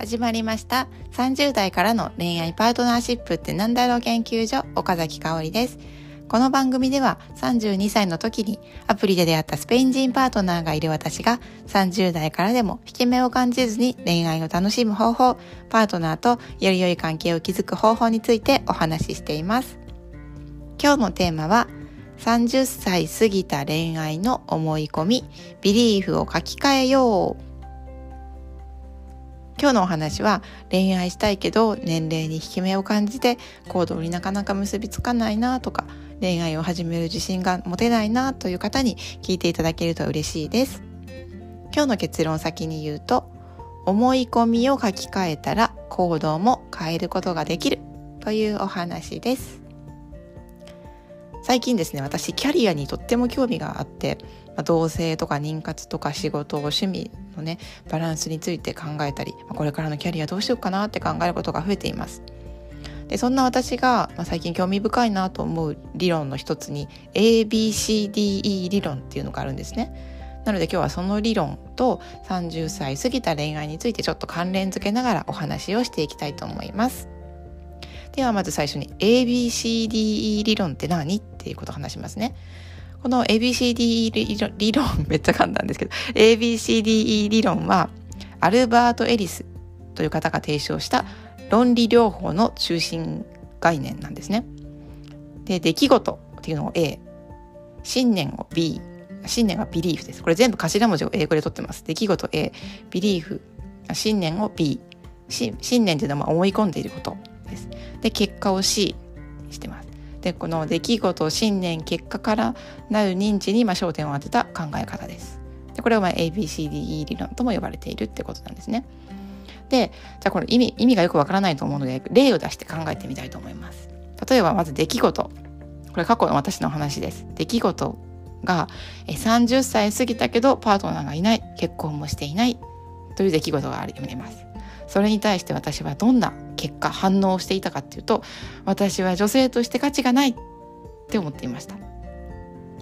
始まりました30代からの恋愛パートナーシップってなんだろう研究所岡崎香織ですこの番組では32歳の時にアプリで出会ったスペイン人パートナーがいる私が30代からでも引け目を感じずに恋愛を楽しむ方法、パートナーとより良い関係を築く方法についてお話ししています。今日のテーマは30歳過ぎた恋愛の思い込み、ビリーフを書き換えよう。今日のお話は恋愛したいけど年齢に引き目を感じて行動になかなか結びつかないなとか恋愛を始める自信が持てないなという方に聞いていただけると嬉しいです。今日の結論先に言うと思い込みを書き換えたら行動も変えることができるというお話です。最近ですね私キャリアにとっても興味があってまあ、同性とか妊活とか仕事趣味のねバランスについて考えたり、まあ、これからのキャリアどうしようかなって考えることが増えています。でそんな私が、まあ、最近興味深いなと思う理論の一つに ABCDE 理論っていうのがあるんですね。なので今日はその理論と30歳過ぎた恋愛についてちょっと関連付けながらお話をしていきたいと思います。ではまず最初に ABCDE 理論って何？っていうことを話しますね。この ABCDE 理論、めっちゃ簡単ですけど、ABCDE 理論は、アルバート・エリスという方が提唱した論理療法の中心概念なんですね。で、出来事っていうのを A、信念を B、信念はビリーフです。これ全部頭文字を英語で取ってます。出来事 A、ビリーフ、信念を B、信念というのは思い込んでいることです。で、結果を C にしてます。でこの出来事信念結果からなる認知にま焦点を当てた考え方です。でこれはま ABCDE 理論とも呼ばれているってことなんですね。でじゃあこれ意味意味がよくわからないと思うので例を出して考えてみたいと思います。例えばまず出来事これ過去の私の話です。出来事が30歳過ぎたけどパートナーがいない結婚もしていないという出来事があります。それに対して私はどんな結果反応をしていたかっていうと私は女性として価値がないって思っていました。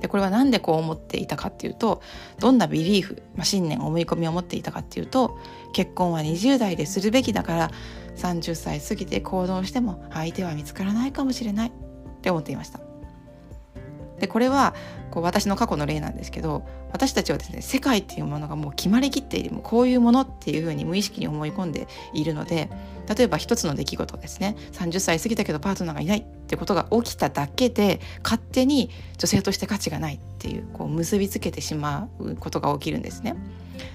でこれは何でこう思っていたかっていうとどんなビリーフ、まあ、信念思い込みを持っていたかっていうと結婚は20代でするべきだから30歳過ぎて行動しても相手は見つからないかもしれないって思っていました。でこれはこう私の過去の例なんですけど私たちはですね世界っていうものがもう決まりきっているもうこういうものっていうふうに無意識に思い込んでいるので例えば一つの出来事ですね30歳過ぎたけどパートナーがいないってことが起きただけで勝手に女性として価値がないっていうこう結びつけてしまうことが起きるんですね。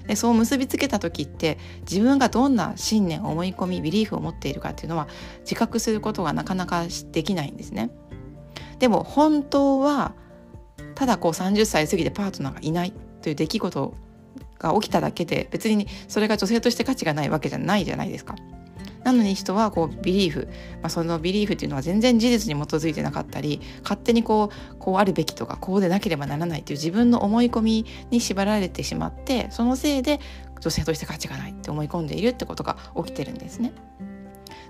でそう結びつけた時って自分がどんな信念思い込みビリーフを持っているかっていうのは自覚することがなかなかできないんですね。でも本当はただこう30歳過ぎてパートナーがいないという出来事が起きただけで別にそれが女性として価値がないわけじゃないじゃないですか。なのに人はこうビリーフ、まあ、そのビリーフっていうのは全然事実に基づいてなかったり勝手にこうこうあるべきとかこうでなければならないという自分の思い込みに縛られてしまってそのせいで女性として価値がないって思い込んでいるってことが起きてるんですね。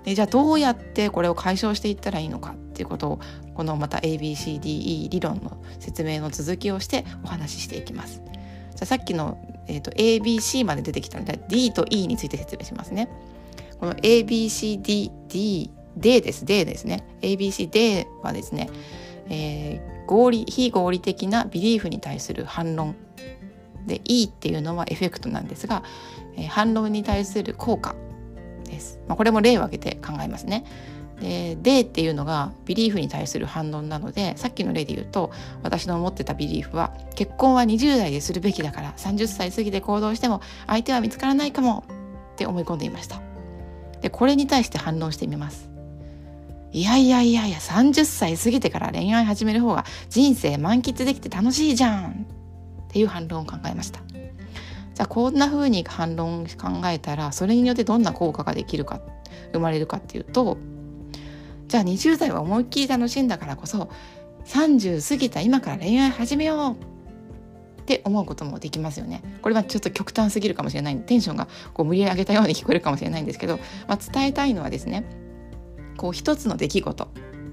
でじゃあどうやってこれを解消していったらいいのかっていうことをこのまた ABCDE 理論の説明の続きをしてお話ししていきます。じゃさっきの、えーと、ABC まで出てきたので D と E について説明しますね。この ABCDD D です D ですね ABCD はですね、えー、合理非合理的なビリーフに対する反論で E っていうのはエフェクトなんですが、えー、反論に対する効果です。まあ、これも例を挙げて考えますね。で、でっていうのがビリーフに対する反論なので、さっきの例で言うと、私の思ってたビリーフは、結婚は20代でするべきだから、30歳過ぎて行動しても相手は見つからないかもって思い込んでいました。で、これに対して反論してみます。いやいやいやいや、30歳過ぎてから恋愛始める方が人生満喫できて楽しいじゃんっていう反論を考えました。じゃあこんな風に反論考えたらそれによってどんな効果ができるか生まれるかっていうとじゃあ20代は思いっきり楽しんだからこそ30過ぎた今から恋愛始めようって思うこともできますよね。これはちょっと極端すぎるかもしれないテンションがこう無理やり上げたように聞こえるかもしれないんですけど、まあ、伝えたいのはですねこう一つの出来事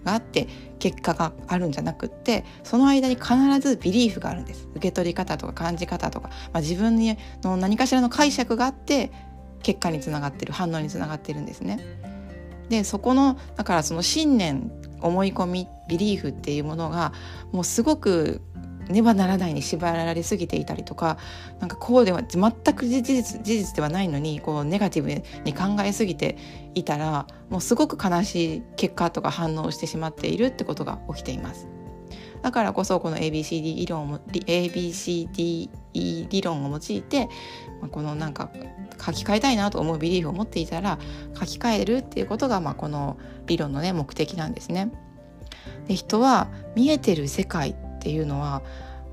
があって結果があるんじゃなくってその間に必ずビリーフがあるんです。受け取り方とか感じ方とか、まあ、自分の何かしらの解釈があって結果につながってる。反応につながってるんですね。でそこのだからその信念思い込みビリーフっていうものがもうすごくねばならないに縛られすぎていたりとかなんかこうでは全く事実事実ではないのにこうネガティブに考えすぎていたらもうすごく悲しい結果とか反応してしまっているってことが起きています。だからこそこの ABCD 理論を ABCD 理論を用いてこのなんか書き換えたいなと思うビリーフを持っていたら書き換えるっていうことがまあこの理論のね目的なんですね。で人は見えてる世界っていうのは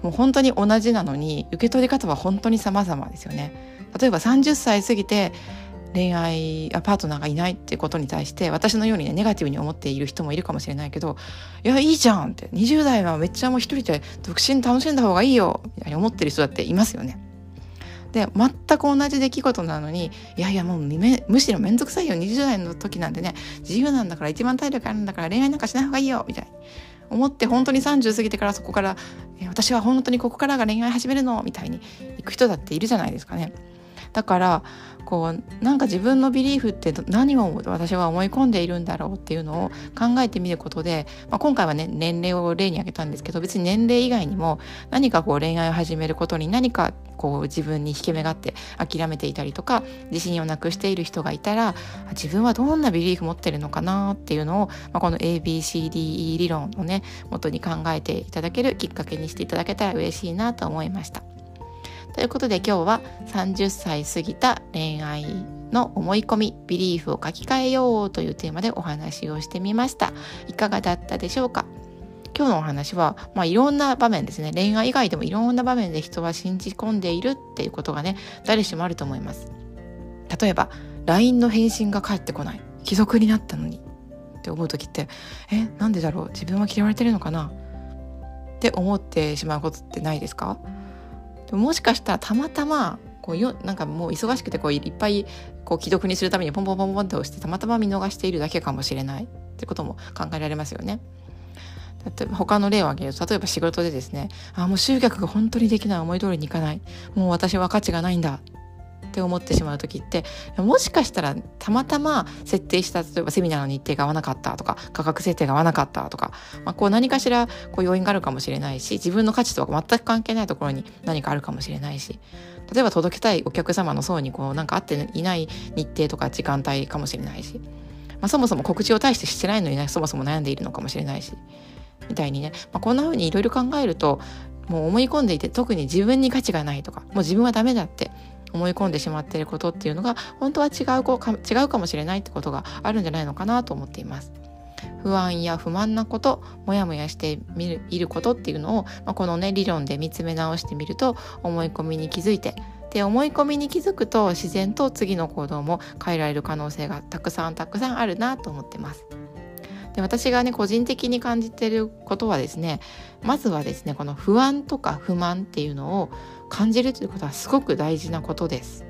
もう本当に同じなのに受け取り方は本当に様々ですよね。例えば30歳過ぎて恋愛パートナーがいないっていうことに対して私のようにねネガティブに思っている人もいるかもしれないけど「いやいいじゃん」って20代はめっちゃもう一人で独身楽しんだ方がいいよみたいに思ってる人だっていますよね。で全く同じ出来事なのにいやいやもうむしろ面倒くさいよ20代の時なんてね自由なんだから一番体力あるんだから恋愛なんかしない方がいいよみたいに思って本当に30過ぎてからそこから私は本当にここからが恋愛始めるのみたいに行く人だっているじゃないですかね。だからこうなんか自分のビリーフって何を私は思い込んでいるんだろうっていうのを考えてみることで、まあ、今回はね年齢を例に挙げたんですけど別に年齢以外にも何かこう恋愛を始めることに何かこう自分に引け目があって諦めていたりとか自信をなくしている人がいたら自分はどんなビリーフ持ってるのかなっていうのを、まあ、この ABCDE 理論をね元に考えていただけるきっかけにしていただけたら嬉しいなと思いました。ということで今日は30歳過ぎた恋愛の思い込み、ビリーフを書き換えようというテーマでお話をしてみました。いかがだったでしょうか？今日のお話は、まあ、いろんな場面ですね。恋愛以外でもいろんな場面で人は信じ込んでいるっていうことがね誰しもあると思います。例えば LINE の返信が返ってこない。既読になったのにって思う時ってえなんでだろう？自分は嫌われてるのかな？って思ってしまうことってないですか？でももしかしたらたまたまこうよなんかもう忙しくてこういっぱいこう既読にするためにポンポンポンポンって押してたまたま見逃しているだけかもしれない。ってことも考えられますよね。例えば他の例を挙げると例えば仕事でですねあもう集客が本当にできない。思い通りにいかない。もう私は価値がないんだ。って思ってしまう時ってもしかしたらたまたま設定した例えばセミナーの日程が合わなかったとか価格設定が合わなかったとか、まあ、こう何かしらこう要因があるかもしれないし自分の価値とは全く関係ないところに何かあるかもしれないし例えば届けたいお客様の層にこうなんか合っていない日程とか時間帯かもしれないし、まあ、そもそも告知を大してしてないのに、ね、そもそも悩んでいるのかもしれないしみたいにね、まあ、こんな風にいろいろ考えるともう思い込んでいて特に自分に価値がないとかもう自分はダメだって思い込んでしまっていることっていうのが本当は違うか違うかもしれないってことがあるんじゃないのかなと思っています。不安や不満なことモヤモヤしてみるいることっていうのを、まあ、このね理論で見つめ直してみると思い込みに気づいてで思い込みに気づくと自然と次の行動も変えられる可能性がたくさんたくさんあるなと思ってます。で私がね個人的に感じてることはですねまずはですねこの不安とか不満っていうのを感じるということはすごく大事なことです。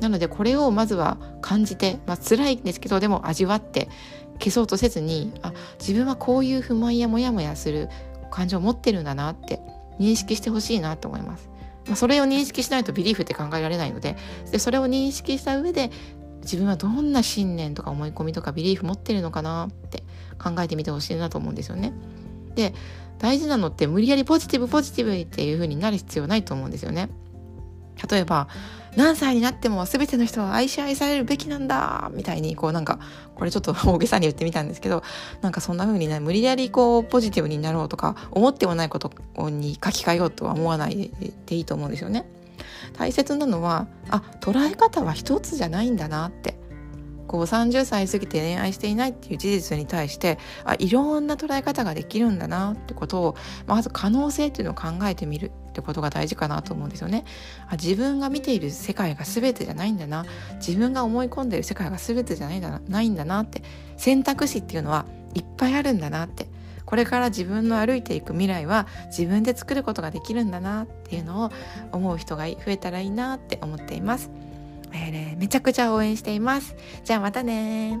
なのでこれをまずは感じて、まあ辛いんですけどでも味わって消そうとせずにあ自分はこういう不満やモヤモヤする感情を持ってるんだなって認識してほしいなと思います。まあ、それを認識しないとビリーフって考えられないのででそれを認識した上で自分はどんな信念とか思い込みとかビリーフ持ってるのかなって考えてみてほしいなと思うんですよね。で大事なのって無理やりポジティブポジティブっていう風になる必要ないと思うんですよね。例えば何歳になっても全ての人は愛し愛されるべきなんだみたいにこうなんかこれちょっと大げさに言ってみたんですけどなんかそんな風にね無理やりこうポジティブになろうとか思ってもないことに書き換えようとは思わないでいいと思うんですよね。大切なのはあ捉え方は一つじゃないんだなってこう30歳過ぎて恋愛していないっていう事実に対してあいろんな捉え方ができるんだなってことをまず可能性っていうのを考えてみるってことが大事かなと思うんですよね。あ自分が見ている世界が全てじゃないんだな自分が思い込んでいる世界が全てじゃないんだなないんだなって選択肢っていうのはいっぱいあるんだなってこれから自分の歩いていく未来は自分で作ることができるんだなっていうのを思う人が増えたらいいなって思っています。えー、めちゃくちゃ応援しています。じゃあまたね